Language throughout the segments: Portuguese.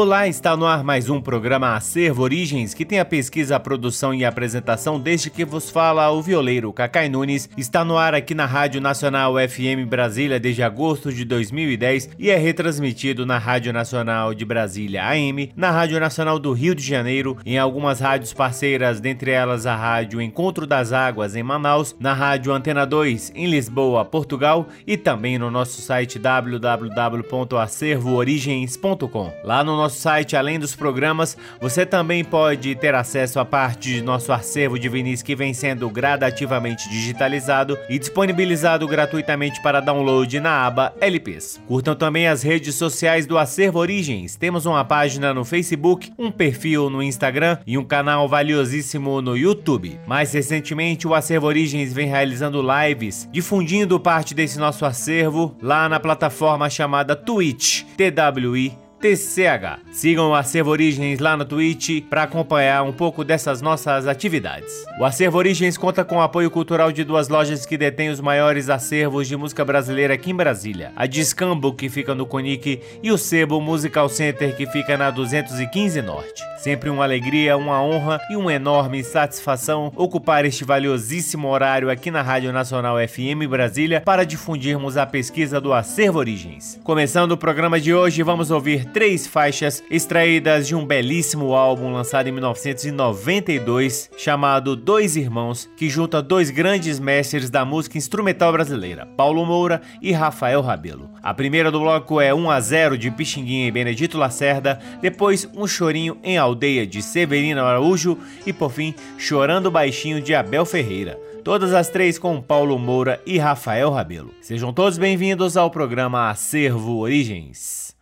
Olá, está no ar mais um programa Acervo Origens, que tem a pesquisa, a produção e a apresentação desde que vos fala o violeiro Cacai Nunes. Está no ar aqui na Rádio Nacional FM Brasília desde agosto de 2010 e é retransmitido na Rádio Nacional de Brasília AM, na Rádio Nacional do Rio de Janeiro, em algumas rádios parceiras, dentre elas a Rádio Encontro das Águas em Manaus, na Rádio Antena 2 em Lisboa, Portugal e também no nosso site www.acervoorigens.com. Lá no nosso site, além dos programas, você também pode ter acesso a parte de nosso acervo de vinis que vem sendo gradativamente digitalizado e disponibilizado gratuitamente para download na aba LPs. Curtam também as redes sociais do Acervo Origens. Temos uma página no Facebook, um perfil no Instagram e um canal valiosíssimo no YouTube. Mais recentemente, o Acervo Origens vem realizando lives, difundindo parte desse nosso acervo lá na plataforma chamada Twitch, TWI TCH. Sigam o Acervo Origens lá no Twitch para acompanhar um pouco dessas nossas atividades. O Acervo Origens conta com o apoio cultural de duas lojas que detêm os maiores acervos de música brasileira aqui em Brasília: a Discambo, que fica no Conic, e o Sebo Musical Center, que fica na 215 Norte. Sempre uma alegria, uma honra e uma enorme satisfação ocupar este valiosíssimo horário aqui na Rádio Nacional FM Brasília para difundirmos a pesquisa do Acervo Origens. Começando o programa de hoje, vamos ouvir três faixas extraídas de um belíssimo álbum lançado em 1992 chamado Dois Irmãos, que junta dois grandes mestres da música instrumental brasileira, Paulo Moura e Rafael Rabelo. A primeira do bloco é 1 a 0 de Pixinguinha e Benedito Lacerda, depois Um Chorinho em Aldeia de Severino Araújo e por fim Chorando Baixinho de Abel Ferreira. Todas as três com Paulo Moura e Rafael Rabelo. Sejam todos bem-vindos ao programa Acervo Origens.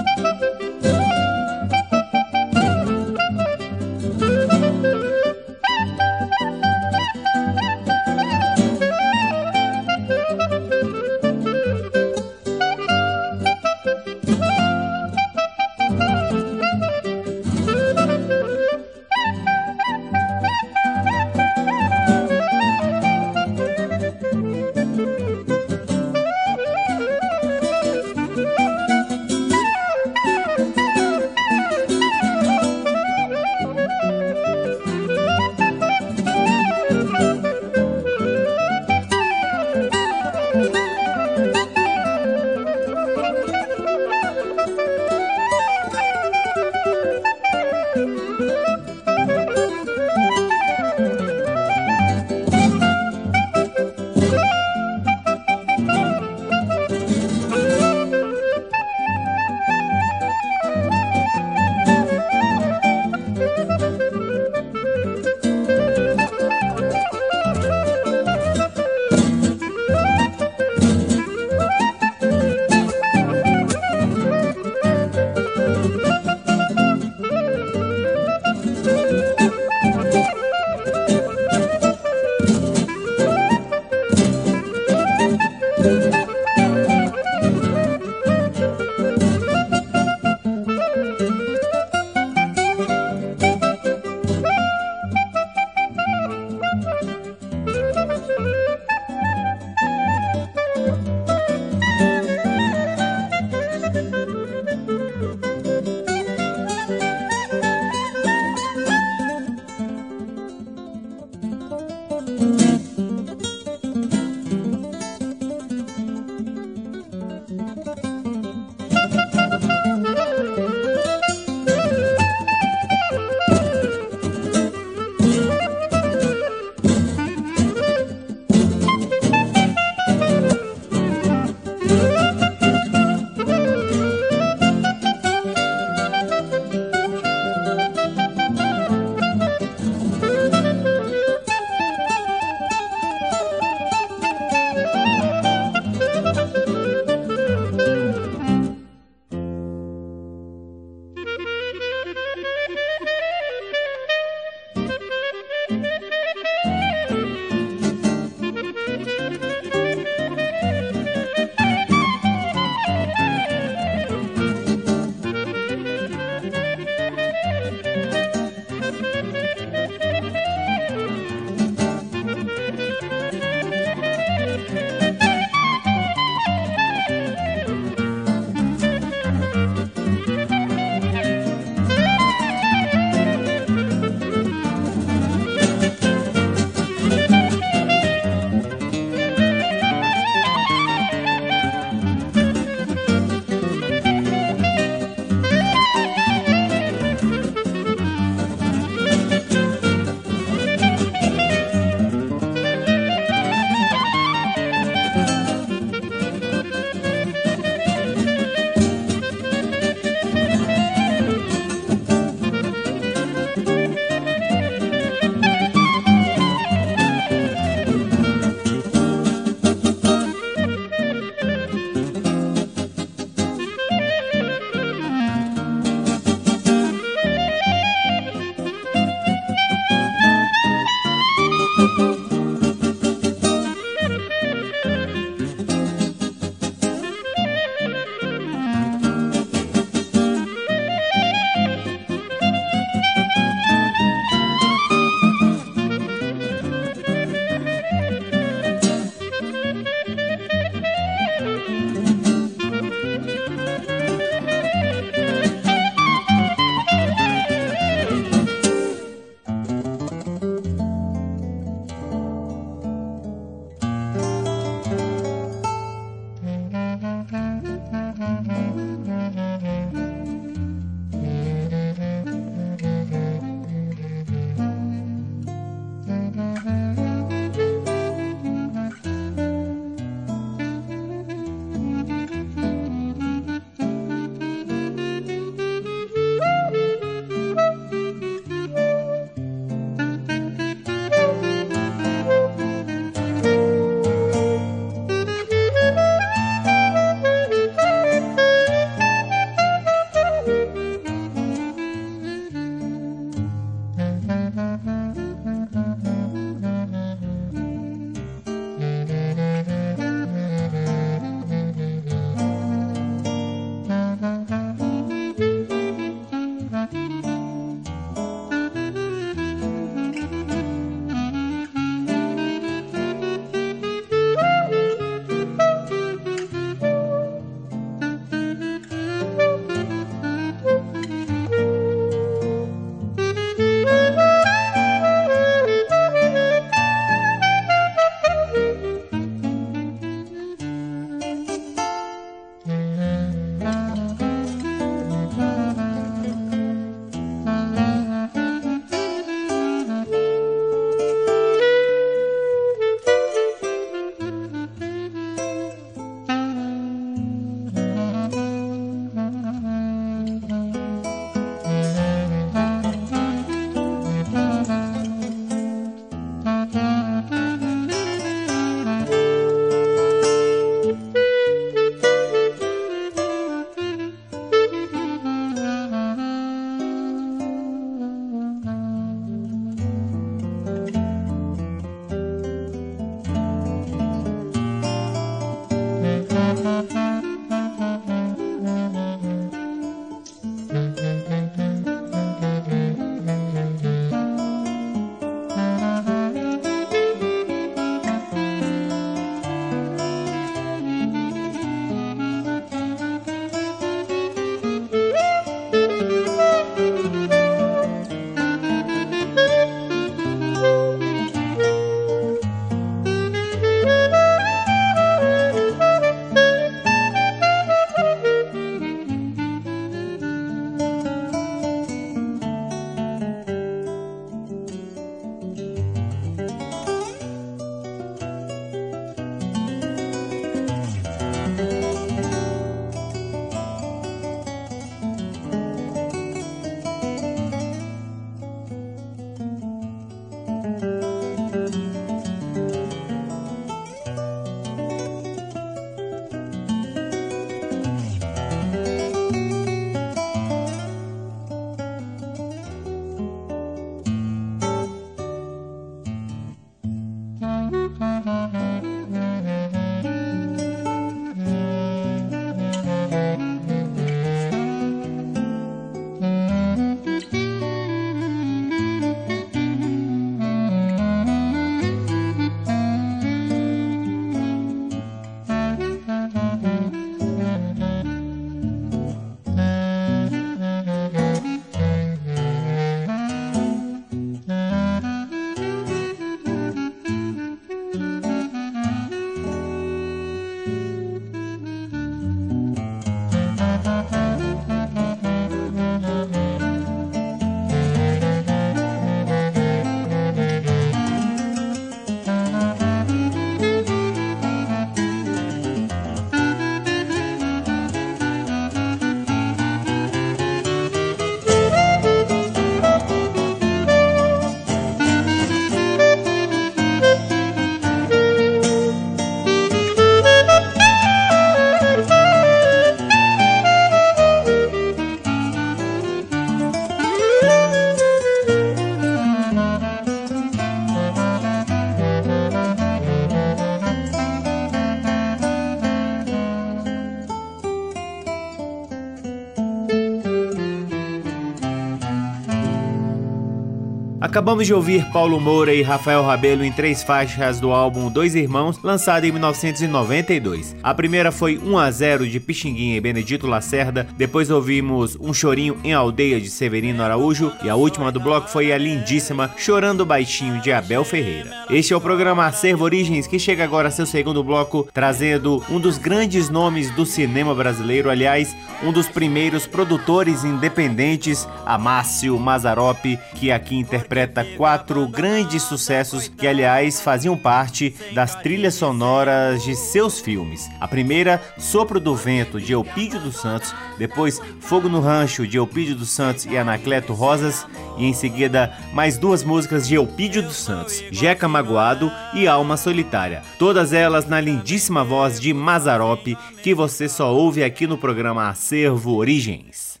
Acabamos de ouvir Paulo Moura e Rafael Rabelo em três faixas do álbum Dois Irmãos, lançado em 1992. A primeira foi 1 a 0 de Pixinguinha e Benedito Lacerda, depois ouvimos Um Chorinho em Aldeia de Severino Araújo e a última do bloco foi a lindíssima Chorando Baixinho de Abel Ferreira. Este é o programa Acervo Origens que chega agora a seu segundo bloco, trazendo um dos grandes nomes do cinema brasileiro, aliás, um dos primeiros produtores independentes, Amácio Mazarop, que aqui interpreta interpreta quatro grandes sucessos que, aliás, faziam parte das trilhas sonoras de seus filmes. A primeira, Sopro do Vento, de Eupídio dos Santos, depois Fogo no Rancho, de Eupídio dos Santos e Anacleto Rosas, e em seguida mais duas músicas de Eupídio dos Santos, Jeca Magoado e Alma Solitária, todas elas na lindíssima voz de Mazarop, que você só ouve aqui no programa Acervo Origens.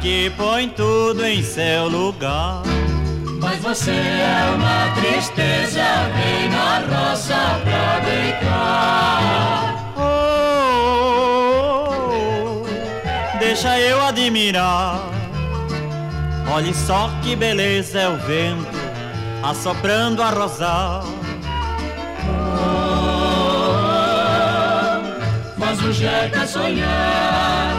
Que põe tudo em seu lugar. Mas você é uma tristeza, vem na roça pra deitar. Oh, oh, oh, deixa eu admirar. Olhe só que beleza é o vento assoprando a rosar. faz o jeca sonhar.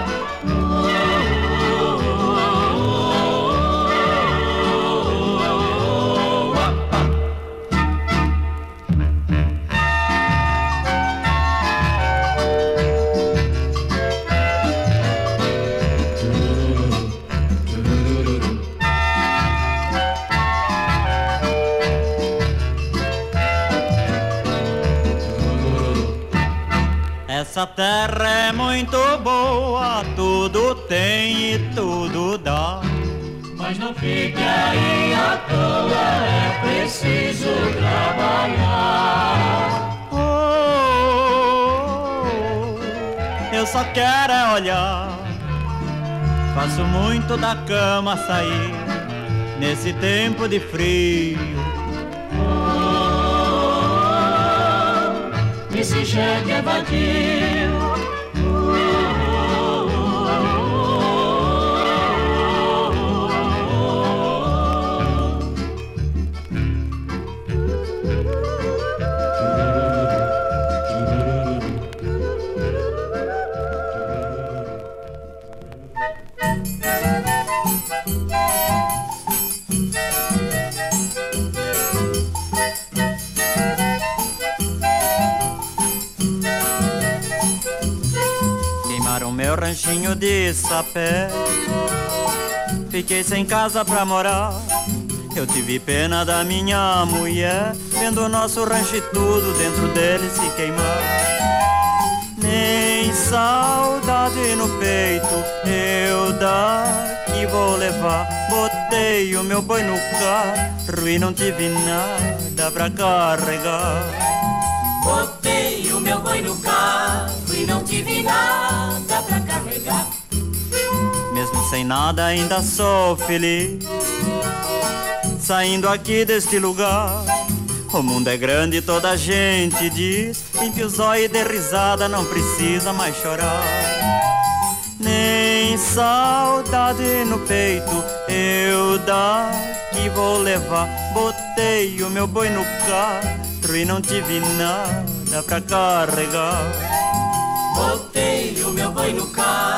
Essa terra é muito boa, tudo tem e tudo dá. Mas não fique aí à toa, é preciso trabalhar. Oh, eu só quero é olhar. Faço muito da cama sair nesse tempo de frio. Esse jegue é vadio. Ranchinho de sapé. Fiquei sem casa pra morar. Eu tive pena da minha mulher, vendo o nosso rancho e tudo dentro dele se queimar. Nem saudade no peito eu daqui vou levar. Botei o meu boi no carro e não tive nada pra carregar. Botei o meu boi no carro e não tive nada. Mesmo sem nada, ainda sou feliz. Saindo aqui deste lugar. O mundo é grande, toda a gente diz. Limpe os olhos e dê risada, não precisa mais chorar. Nem saudade no peito eu daqui vou levar. Botei o meu boi no carro e não tive nada pra carregar. Botei o meu boi no carro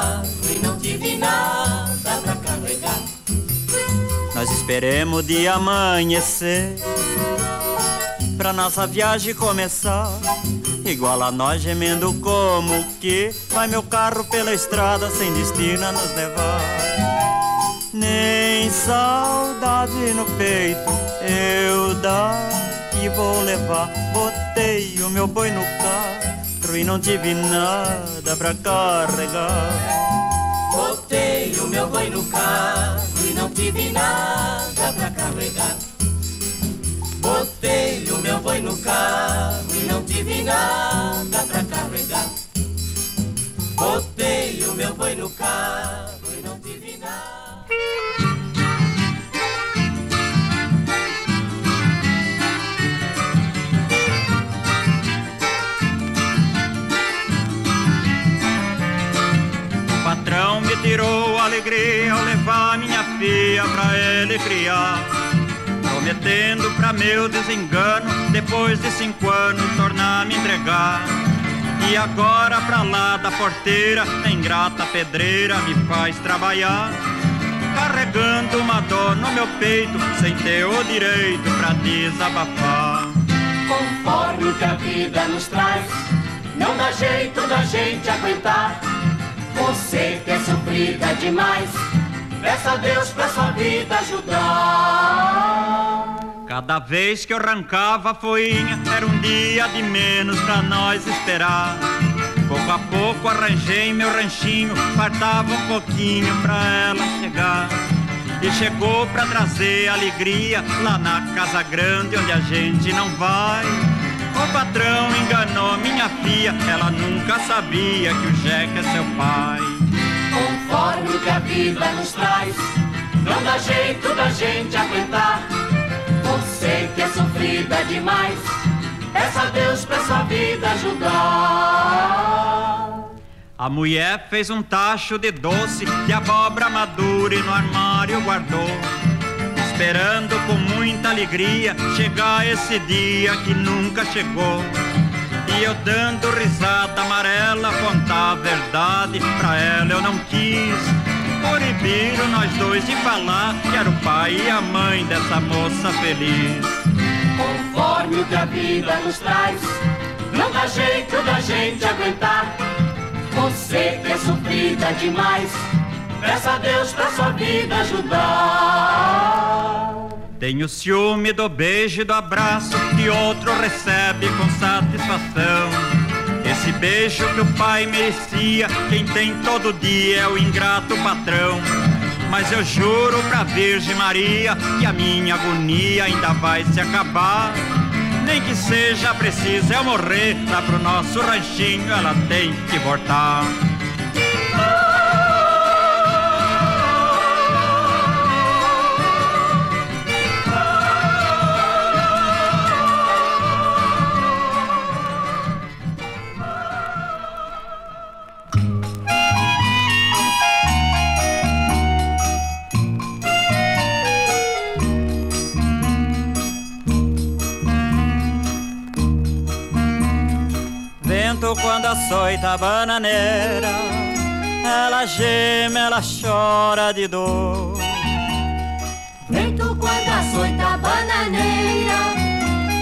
esperemos de amanhecer pra nossa viagem começar. Igual a nós gemendo como que vai meu carro pela estrada sem destino a nos levar. Nem saudade no peito eu daqui vou levar. Botei o meu boi no carro e não tive nada pra carregar. Botei meu boi no carro e não tive nada pra carregar. Botei o meu boi no carro e não tive nada pra carregar. Botei o meu boi no carro e não tive nada. O patrão me tirou alegria ao levar minha filha pra ele criar. Prometendo pra meu desengano, depois de cinco anos, tornar me entregar. E agora pra lá da porteira, a ingrata pedreira me faz trabalhar. Carregando uma dor no meu peito, sem ter o direito pra desabafar. Conforme o que a vida nos traz, não dá jeito da gente aguentar. Você que é sofrida demais, peça a Deus pra sua vida ajudar. Cada vez que eu arrancava a foinha, era um dia de menos pra nós esperar. Pouco a pouco arranjei meu ranchinho, faltava um pouquinho pra ela chegar. E chegou pra trazer alegria lá na casa grande onde a gente não vai. O patrão enganou minha filha, ela nunca sabia que o Jeca é seu pai. Conforme o que a vida nos traz, não dá jeito da gente aguentar. Você que é sofrida demais, peça a Deus pra sua vida ajudar. A mulher fez um tacho de doce de abóbora madura e no armário guardou. Esperando com muita alegria chegar esse dia que nunca chegou. E eu dando risada amarela, contar a verdade pra ela eu não quis. Proibiram nós dois de falar que era o pai e a mãe dessa moça feliz. Conforme o que a vida nos traz, não dá jeito da gente aguentar. Você que é sofrida demais, peça a Deus pra sua vida ajudar. Tenho ciúme do beijo e do abraço que outro recebe com satisfação. Esse beijo que o pai merecia, quem tem todo dia é o ingrato patrão. Mas eu juro pra Virgem Maria que a minha agonia ainda vai se acabar. Nem que seja preciso eu morrer, lá pro nosso ranchinho ela tem que voltar. Quando açoita a bananeira, ela geme, ela chora de dor. Vento quando açoita a bananeira,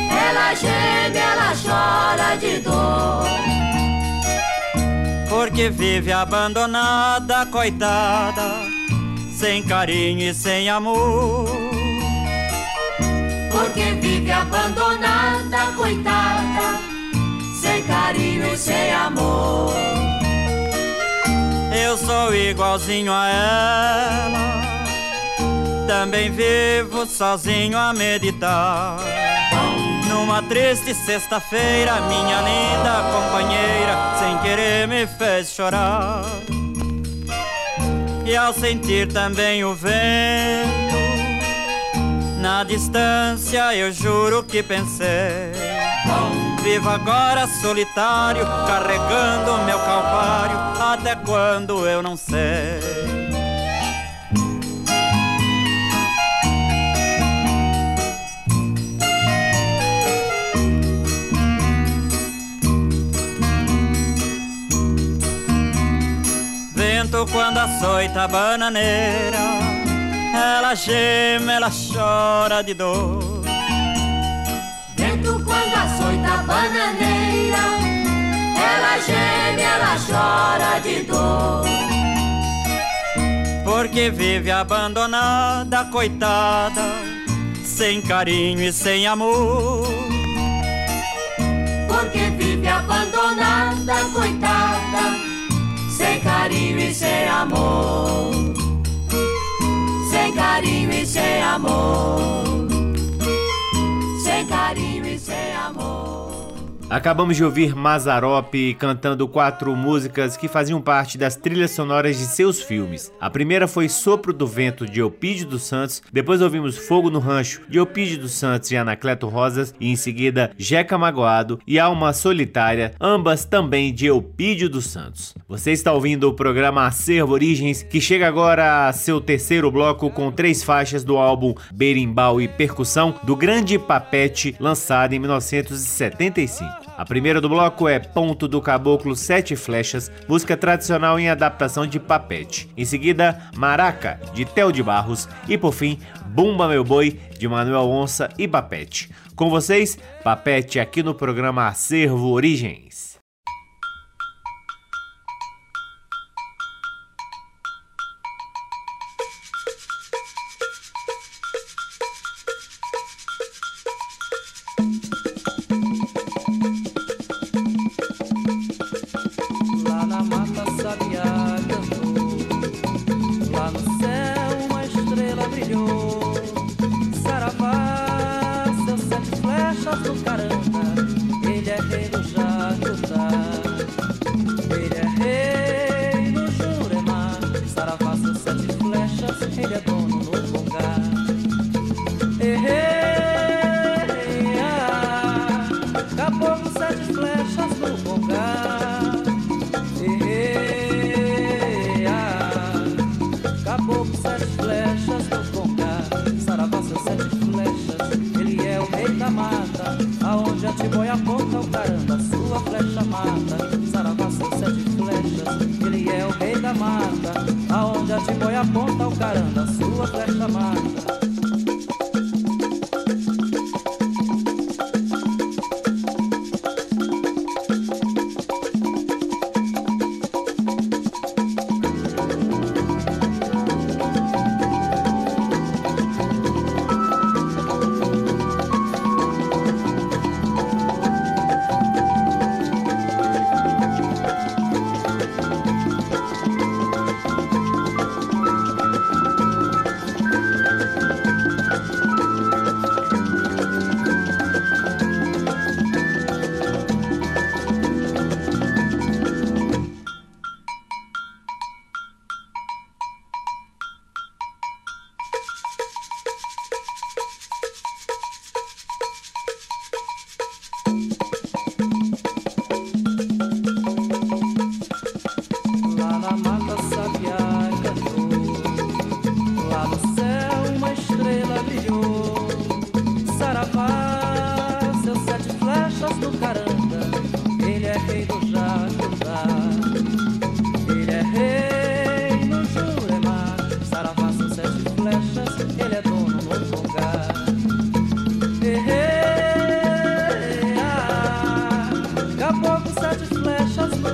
ela geme, ela chora de dor. Porque vive abandonada, coitada, sem carinho e sem amor. Porque vive abandonada, coitada, carinho e sem amor. Eu sou igualzinho a ela, também vivo sozinho a meditar. Numa triste sexta-feira, minha linda companheira, sem querer me fez chorar. E ao sentir também o vento, na distância eu juro que pensei. Vivo agora solitário, carregando meu calvário, até quando eu não sei. Vento quando açoita a bananeira, ela geme, ela chora de dor. Quando açoita a bananeira, ela geme, ela chora de dor. Porque vive abandonada, coitada, sem carinho e sem amor. Porque vive abandonada, coitada, sem carinho e sem amor. sem carinho e sem amor. Sem carinho e sem amor. Acabamos de ouvir Mazarop cantando quatro músicas que faziam parte das trilhas sonoras de seus filmes. A primeira foi Sopro do Vento, de Eupídio dos Santos, depois ouvimos Fogo no Rancho, de Eupídio dos Santos e Anacleto Rosas, e em seguida Jeca Magoado e Alma Solitária, ambas também de Eupídio dos Santos. Você está ouvindo o programa Acervo Origens, que chega agora a seu terceiro bloco com três faixas do álbum Berimbau e Percussão, do Grande Papete, lançado em 1975. A primeira do bloco é Ponto do Caboclo Sete Flechas, música tradicional em adaptação de papete. Em seguida, Maraca, de Tel de Barros. E por fim, Bumba Meu Boi, de Manuel Onça e Papete. Com vocês, Papete aqui no programa Acervo Origens. pouco sete flechas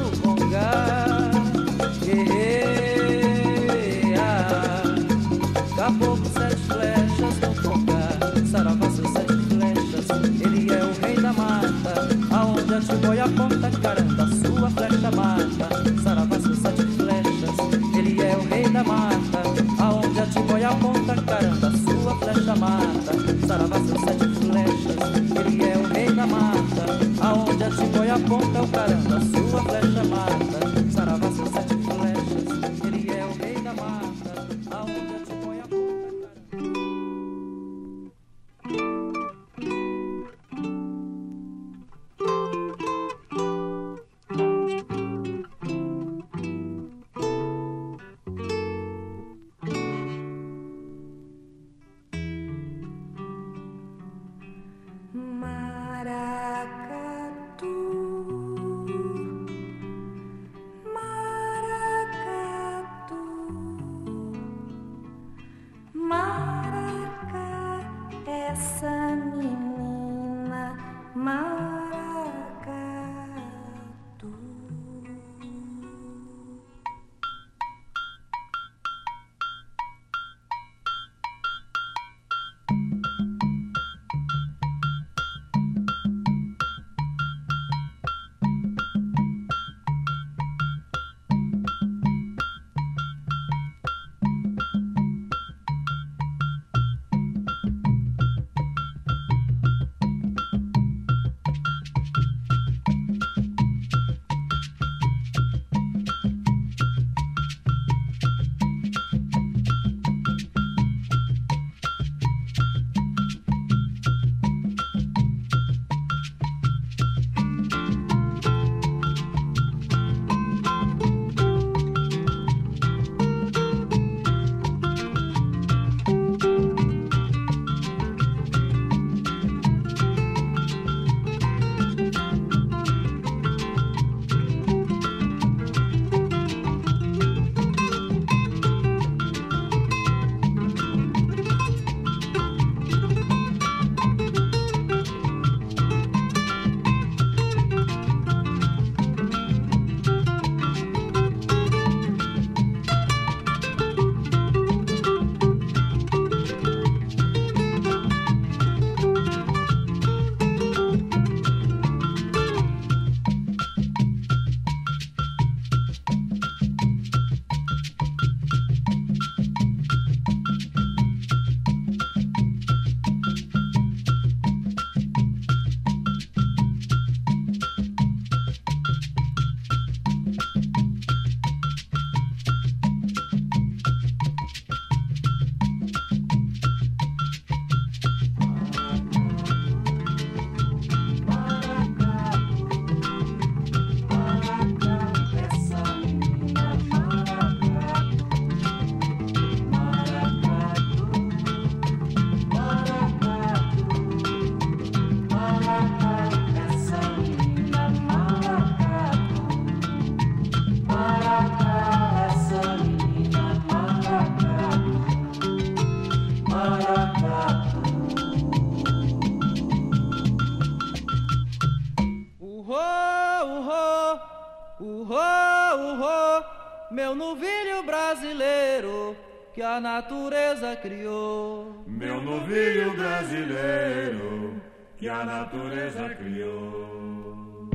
meu novilho brasileiro que a natureza criou. Meu novilho brasileiro que a natureza criou.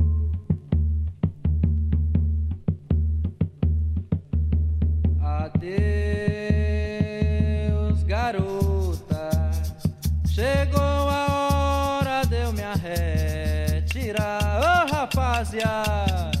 Adeus, garota. Chegou a hora de eu me retirar. Ô oh, rapaziada.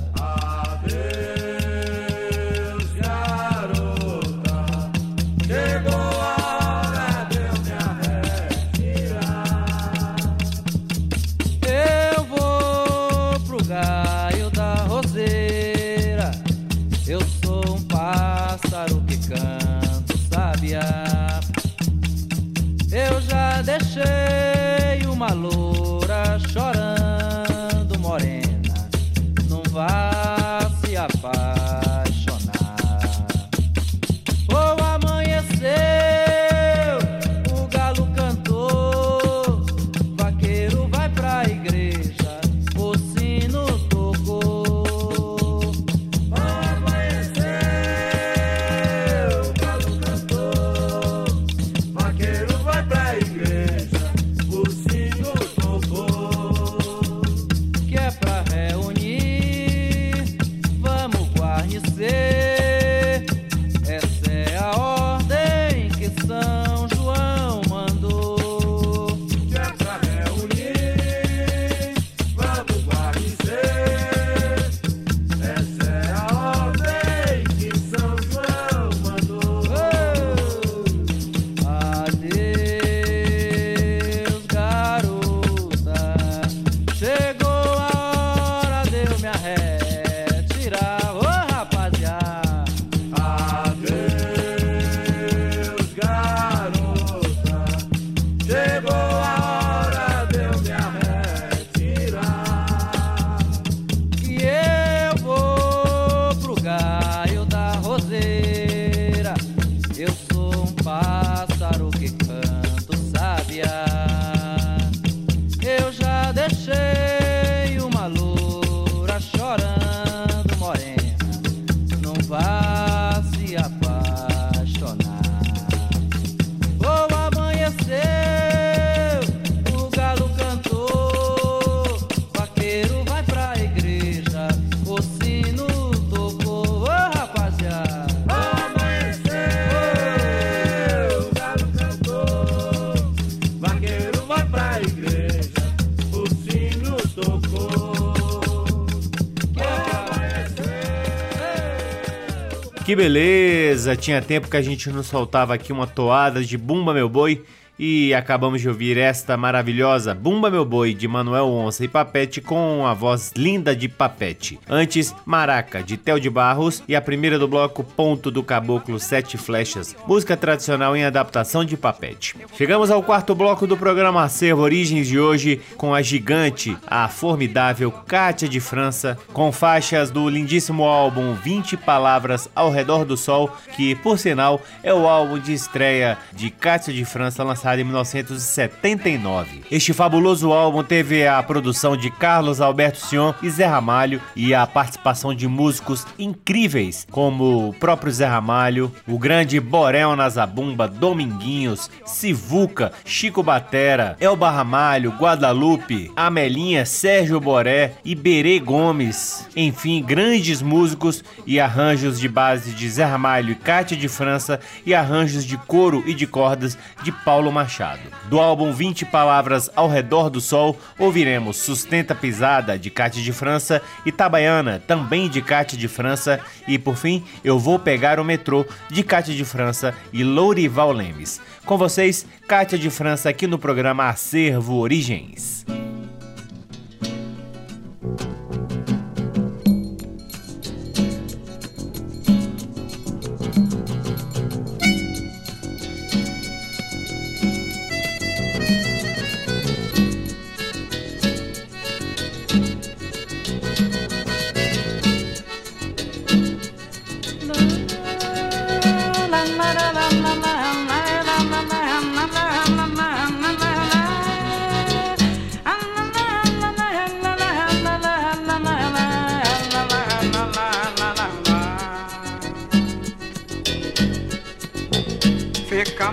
Que beleza! Tinha tempo que a gente não soltava aqui uma toada de Bumba Meu Boi e acabamos de ouvir esta maravilhosa Bumba Meu Boi de Manuel Onça e Papete com a voz linda de Papete. Antes, Maraca de Tel de Barros e a primeira do bloco Ponto do Caboclo Sete Flechas, música tradicional em adaptação de Papete. Chegamos ao quarto bloco do programa Acervo Origens de hoje com a gigante, a formidável Kátia de França, com faixas do lindíssimo álbum 20 Palavras ao Redor do Sol, que por sinal é o álbum de estreia de Kátia de França lançado lançado em 1979. Este fabuloso álbum teve a produção de Carlos Alberto Sion e Zé Ramalho e a participação de músicos incríveis como o próprio Zé Ramalho, o grande Borel Nazabumba, Dominguinhos, Sivuca, Chico Batera, Elba Ramalho, Guadalupe, Amelinha, Sérgio Boré e Berê Gomes. Enfim, grandes músicos e arranjos de base de Zé Ramalho e Cátia de França e arranjos de coro e de cordas de Paulo Machado. Do álbum 20 Palavras ao Redor do Sol, ouviremos Sustenta Pisada, de Cátia de França, Itabaiana, também de Cátia de França, e por fim, Eu Vou Pegar o Metrô, de Cátia de França e Lourival Lemes. Com vocês, Cátia de França, aqui no programa Acervo Origens.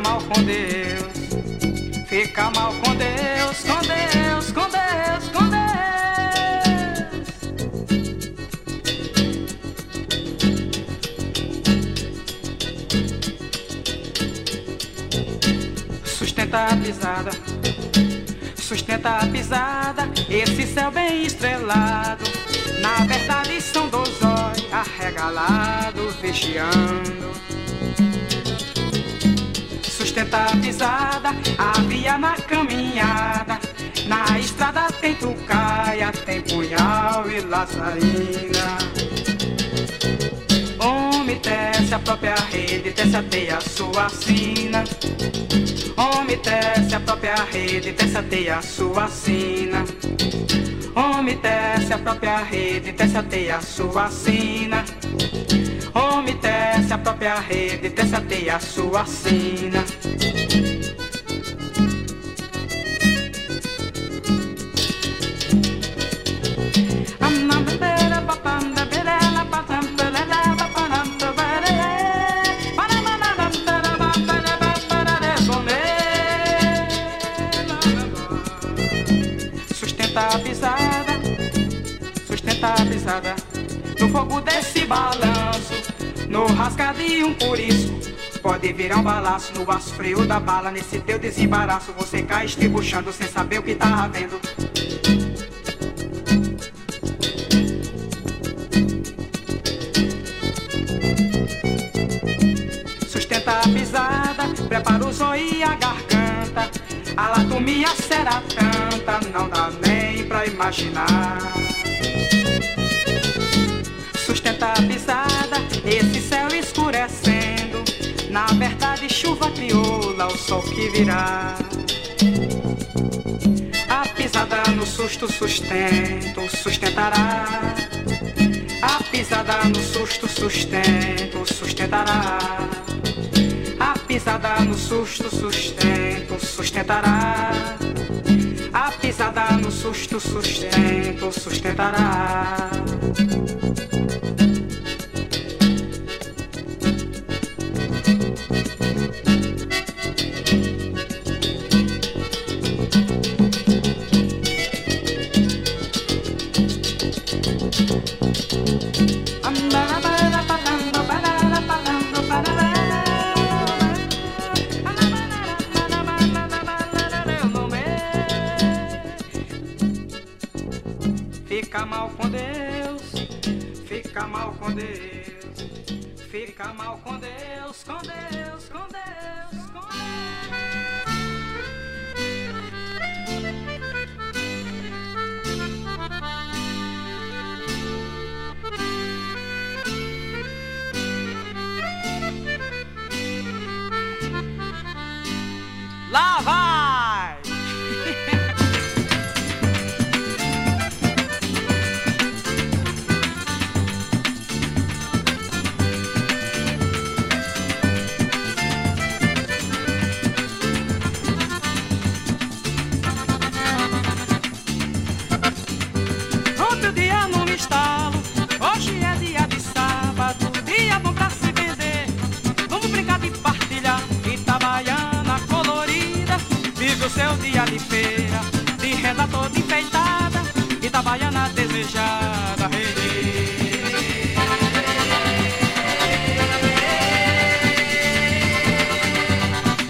Mal com Deus. Fica mal com Deus, com Deus, com Deus, com Deus. Sustenta a pisada, sustenta a pisada, esse céu bem estrelado. Na verdade são dois olhos arregalados, vigiando a pisada, a via na caminhada. Na estrada tem trucaia, tem punhal e laçarina. Tece a própria rede, tece a teia sua sina. Homem tece a própria rede, tece a teia sua sina. Homem tece a própria rede, tece a teia sua sina. Homem tece a própria rede, tece a teia sua sina. Desse balanço, no rasca de um isso Pode virar um balaço no aço frio da bala. Nesse teu desembaraço, você cai estribuchando sem saber o que tá havendo. Sustenta a pisada, prepara o zóio e a garganta. A latomia será tanta, não dá nem pra imaginar verdade, chuva crioula, o sol que virá. A pisada no susto sustento, sustentará. A pisada no susto sustento, sustentará. A pisada no susto sustento, sustentará. A pisada no susto sustento, sustentará. Dia de feira, de renda toda enfeitada, Itabaiana desejada. Hey, hey.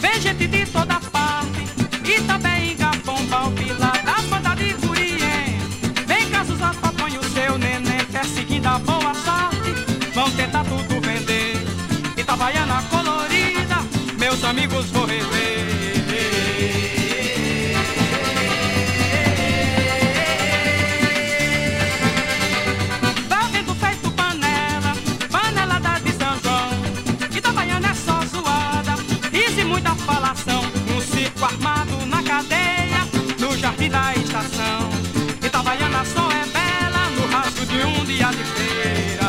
Vem gente de toda parte, e também Gabão, Balbila, da banda de Curiém. Vem casos põe o seu neném, perseguindo a boa sorte. Vão tentar tudo vender. Itabaiana colorida, meus amigos vou rever. Jardim da estação. Itabaiana só é bela no rastro de um dia de feira.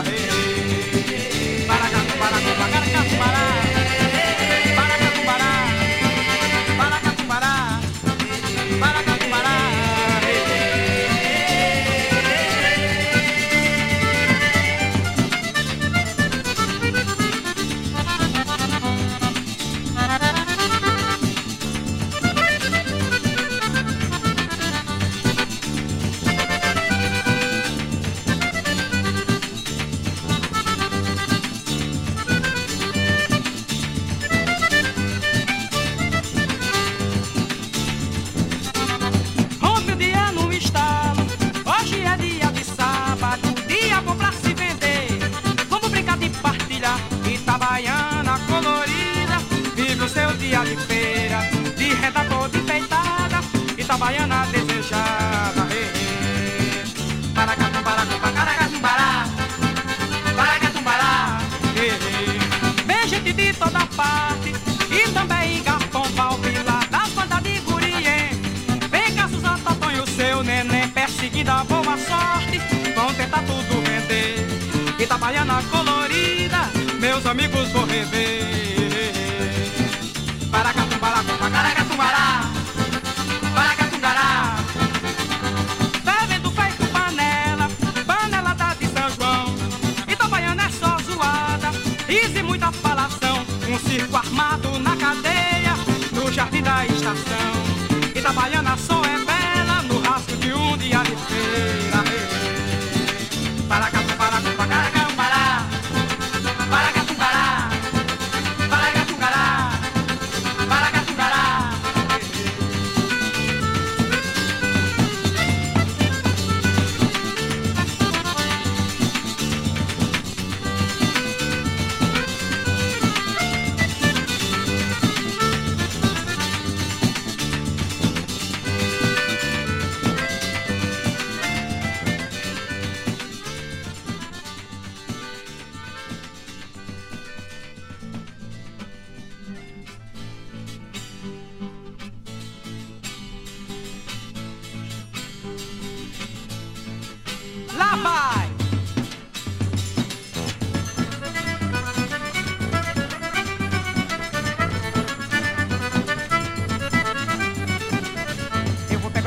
de alifeira, de redator toda peitada, Itabaiana desejada. Paracatum, paracatum, caracatumbará, paracatumbará. Vem gente de toda parte, e também em Gapombal, Pilar, da banda de Gurien. Vem cá, Suzana, Totonho, seu neném, perseguindo a boa sorte, vão tentar tudo vender. Itabaiana colorida, meus amigos vou rever. Paracatumbará,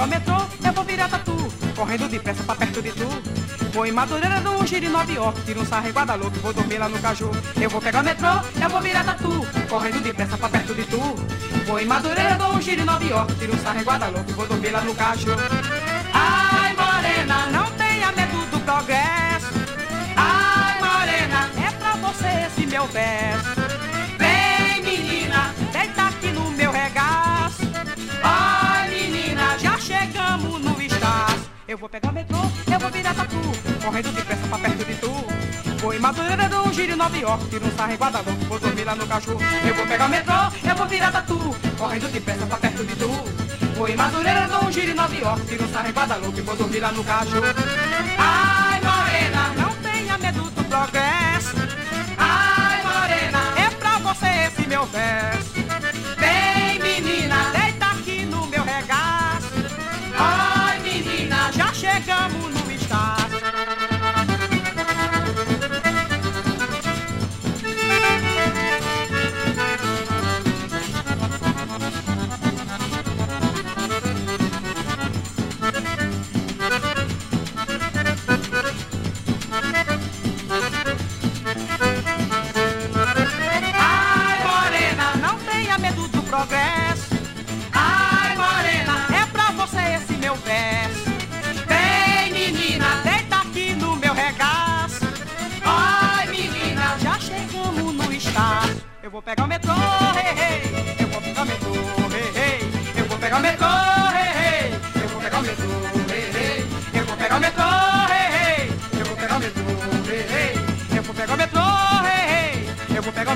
Eu vou pegar o metrô, eu vou virar tatu, correndo depressa pra perto de tu. Vou em Madureira, dou um giro em Nova York, tiro um sarro em Guadalupe, vou dormir lá no Caju. Eu vou pegar o metrô, eu vou virar tatu, correndo depressa pra perto de tu. Vou em Madureira, dou um giro em Nova York, tiro um sarro em Guadalupe, vou dormir lá no Caju. Ai, morena, não tenha medo do progresso. Ai, morena, é pra você esse meu verso. Eu vou pegar o metrô, eu vou virar tatu, correndo depressa pra perto de tu. Vou em Madureira, um giro em Nova York, tiro um sarro em Guadalupe, vou dormir lá no cachorro. Eu vou pegar o metrô, eu vou virar tatu, correndo depressa pra perto de tu. Vou em Madureira, um giro em Nova York, tiro um sarro em Guadalupe, vou dormir lá no cachorro. Ai, morena, não tenha medo do progresso. Ai, morena, é pra você esse meu verso.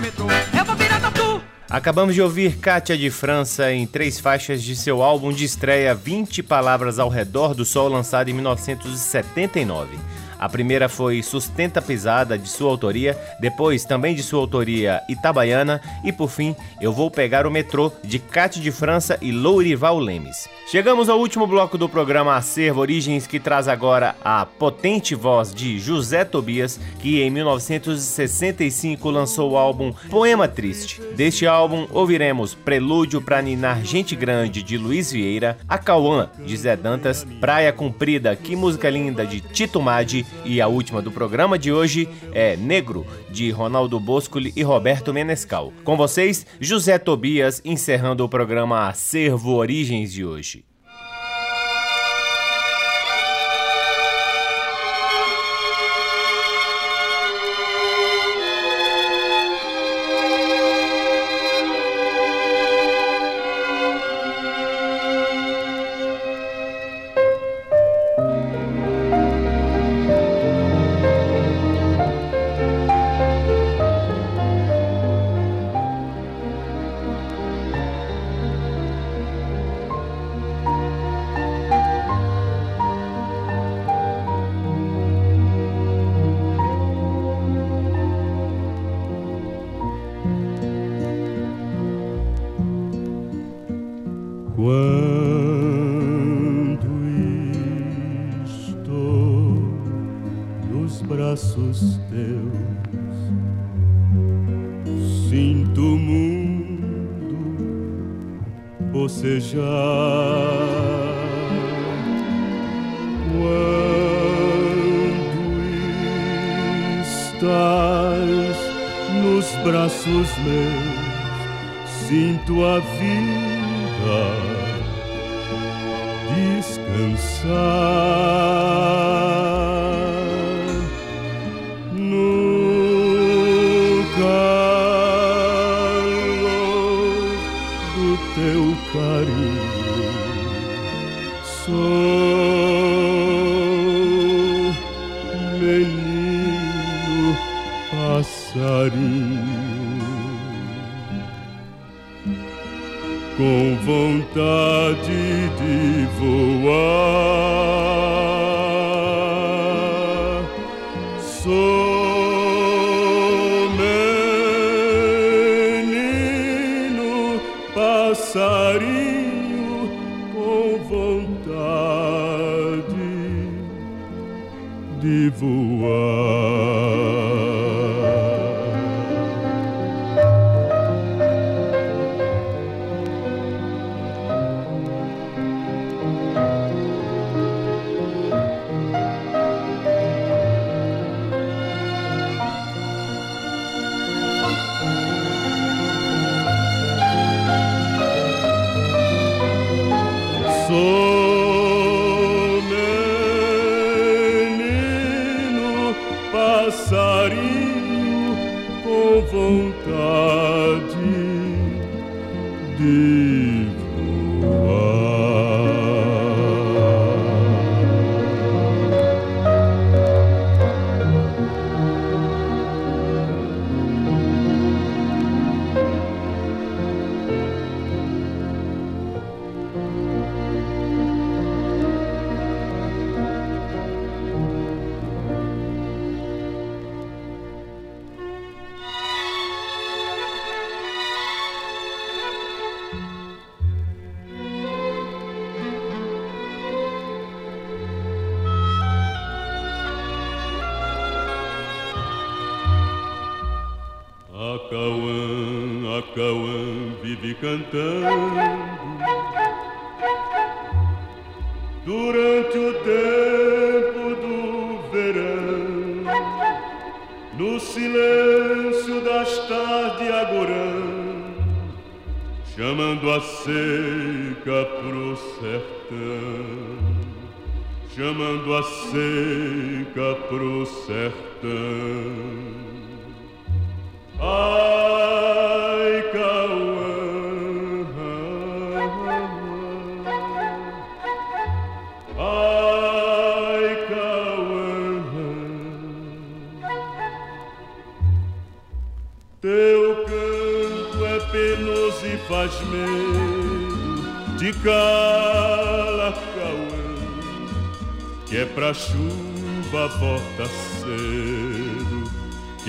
Metrô. Eu vou virar tatu. Acabamos de ouvir Kátia de França em três faixas de seu álbum de estreia 20 Palavras ao Redor do Sol, lançado em 1979. A primeira foi Sustenta Pisada, de sua autoria, depois, também de sua autoria, Itabaiana, e por fim, Eu Vou Pegar o Metrô, de Cátia de França e Lourival Lemes. Chegamos ao último bloco do programa Acervo Origens, que traz agora a potente voz de José Tobias, que em 1965 lançou o álbum Poema Triste. Deste álbum, ouviremos Prelúdio para Ninar Gente Grande, de Luiz Vieira, Acauã, de Zé Dantas, Praia Comprida, Que Música Linda, de Tito Madi, e a última do programa de hoje é Negro, de Ronaldo Boscoli e Roberto Menescal. Com vocês, José Tobias, encerrando o programa Acervo Origens de hoje. Braços teus. Sinto o mundo bocejar. Quando estás nos braços meus, sinto a vida descansar. Vontade de voar. passarinho com vontade de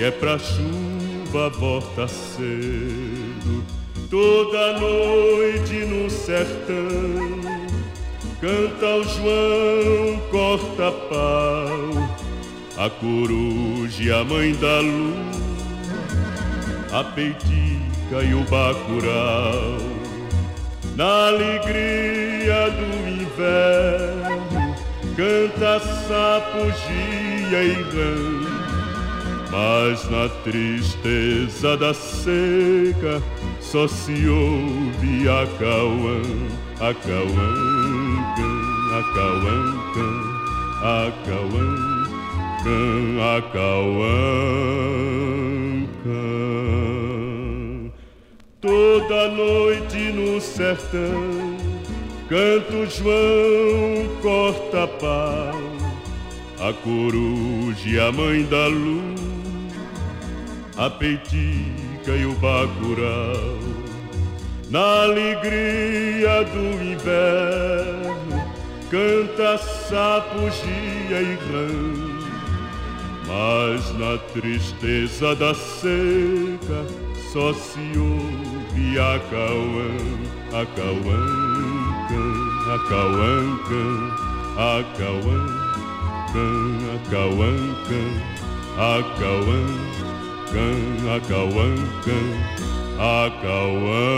pra chuva volta cedo, toda noite no sertão. Canta o João, corta pau, a coruja e a mãe da luz, a peitica e o bacurau. Na alegria do inverno, canta sapo, gia e rã mas na tristeza da seca só se ouve a cauã, a cauã, a cauã, a cauã, a cauã. Toda noite no sertão, canto João corta pau, a coruja a mãe da luz a peitica e o bacurau. Na alegria do inverno, canta sapo, gia e rã. Mas na tristeza da seca, só se ouve a cauã, a cauã, a cauã, a cauã, a cauã, Acauã, can, acauã, can, acauã,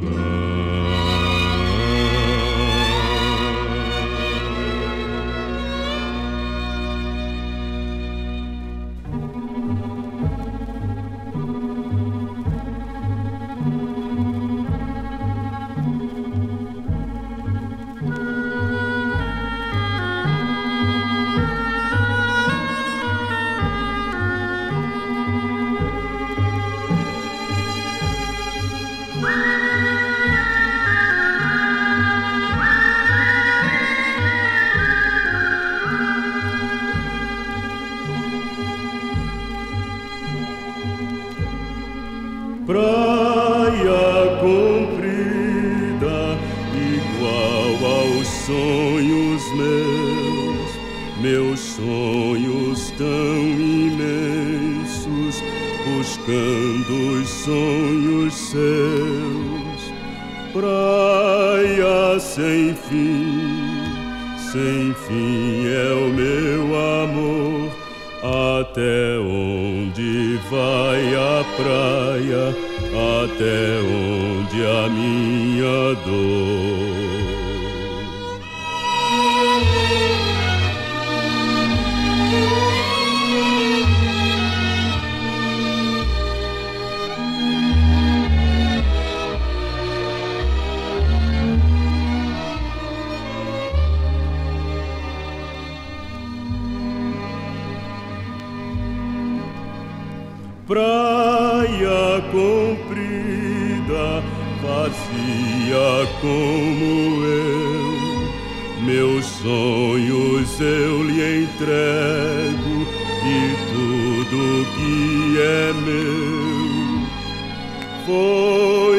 can.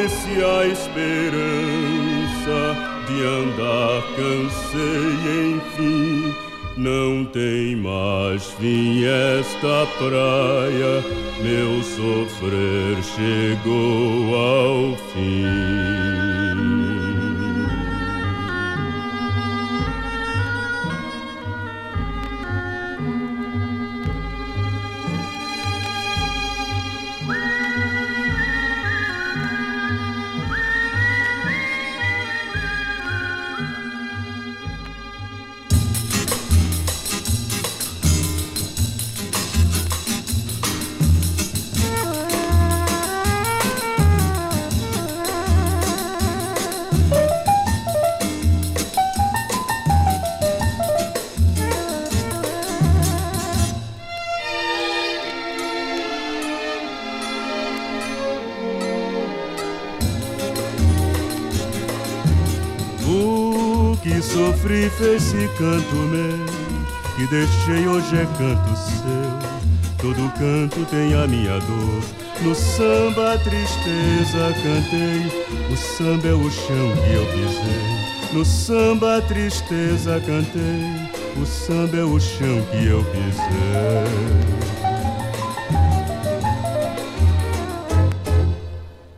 Foi-se a esperança de andar, cansei enfim. Não tem mais fim esta praia meu sofrer chegou ao fim. É canto seu. Todo canto tem a minha dor. No samba a tristeza cantei, o samba é o chão que eu pisei. No samba a tristeza cantei, o samba é o chão que eu pisei.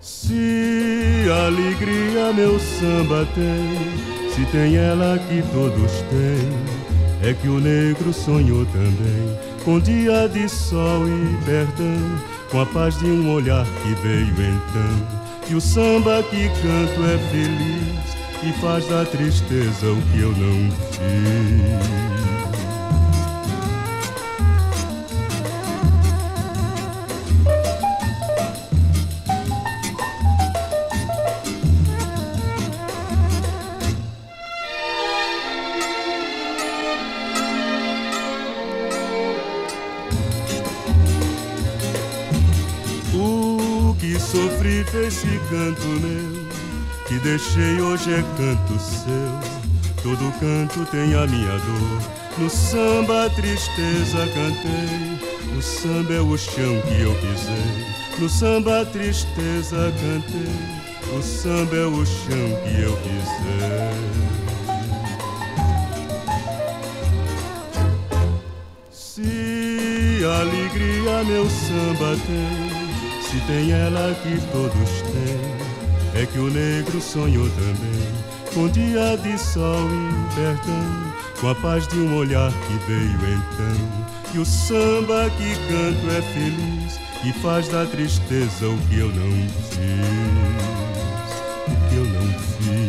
Se alegria meu samba tem se tem ela que todos têm, é que o negro sonhou também com dia de sol e perdão, com a paz de um olhar que veio então. Que o samba que canto é feliz e faz da tristeza o que eu não fiz. Deixei hoje é canto seu. Todo canto tem a minha dor. No samba a tristeza cantei. O samba é o chão que eu pisei. No samba a tristeza cantei. O samba é o chão que eu pisei. Se alegria meu samba tem se tem ela que todos têm, é que o negro sonhou também com dia de sol e perdão, com a paz de um olhar que veio então. E o samba que canto é feliz e faz da tristeza o que eu não fiz, o que eu não fiz,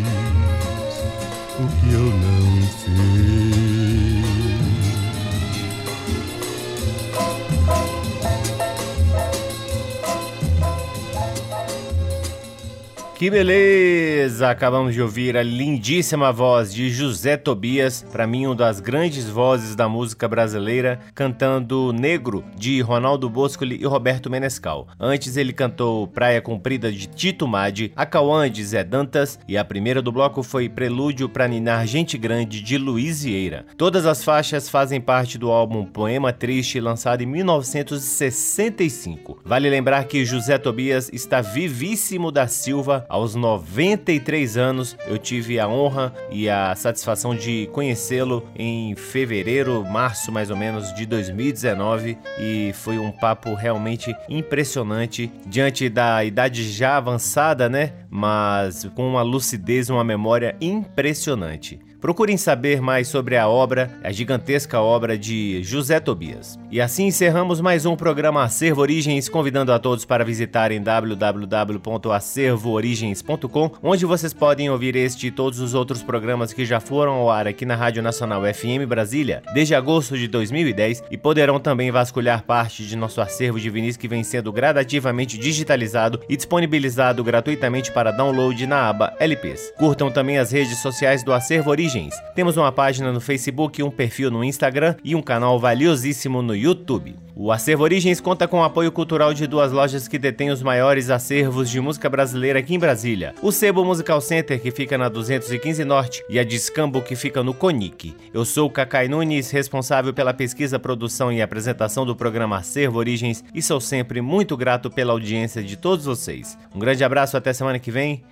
Que beleza! Acabamos de ouvir a lindíssima voz de José Tobias, para mim uma das grandes vozes da música brasileira, cantando Negro de Ronaldo Boscoli e Roberto Menescal. Antes ele cantou Praia Comprida de Tito Madi, Acauã de Zé Dantas e a primeira do bloco foi Prelúdio para Ninar Gente Grande de Luiz Vieira. Todas as faixas fazem parte do álbum Poema Triste, lançado em 1965. Vale lembrar que José Tobias está vivíssimo da Silva aos 93 anos, eu tive a honra e a satisfação de conhecê-lo em fevereiro, março mais ou menos de 2019 e foi um papo realmente impressionante diante da idade já avançada, né? Mas com uma lucidez, uma memória impressionante. Procurem saber mais sobre a obra, a gigantesca obra de José Tobias. E assim encerramos mais um programa Acervo Origens, convidando a todos para visitarem www.acervoorigens.com, onde vocês podem ouvir este e todos os outros programas que já foram ao ar aqui na Rádio Nacional FM Brasília desde agosto de 2010 e poderão também vasculhar parte de nosso acervo de vinis que vem sendo gradativamente digitalizado e disponibilizado gratuitamente para download na aba LPs. Curtam também as redes sociais do Acervo Origens Origens. Temos uma página no Facebook, um perfil no Instagram e um canal valiosíssimo no YouTube. O Acervo Origens conta com o apoio cultural de duas lojas que detêm os maiores acervos de música brasileira aqui em Brasília. O Sebo Musical Center, que fica na 215 Norte, e a Discambo, que fica no Conic. Eu sou o Cacai Nunes, responsável pela pesquisa, produção e apresentação do programa Acervo Origens, e sou sempre muito grato pela audiência de todos vocês. Um grande abraço, até semana que vem.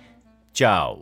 Tchau.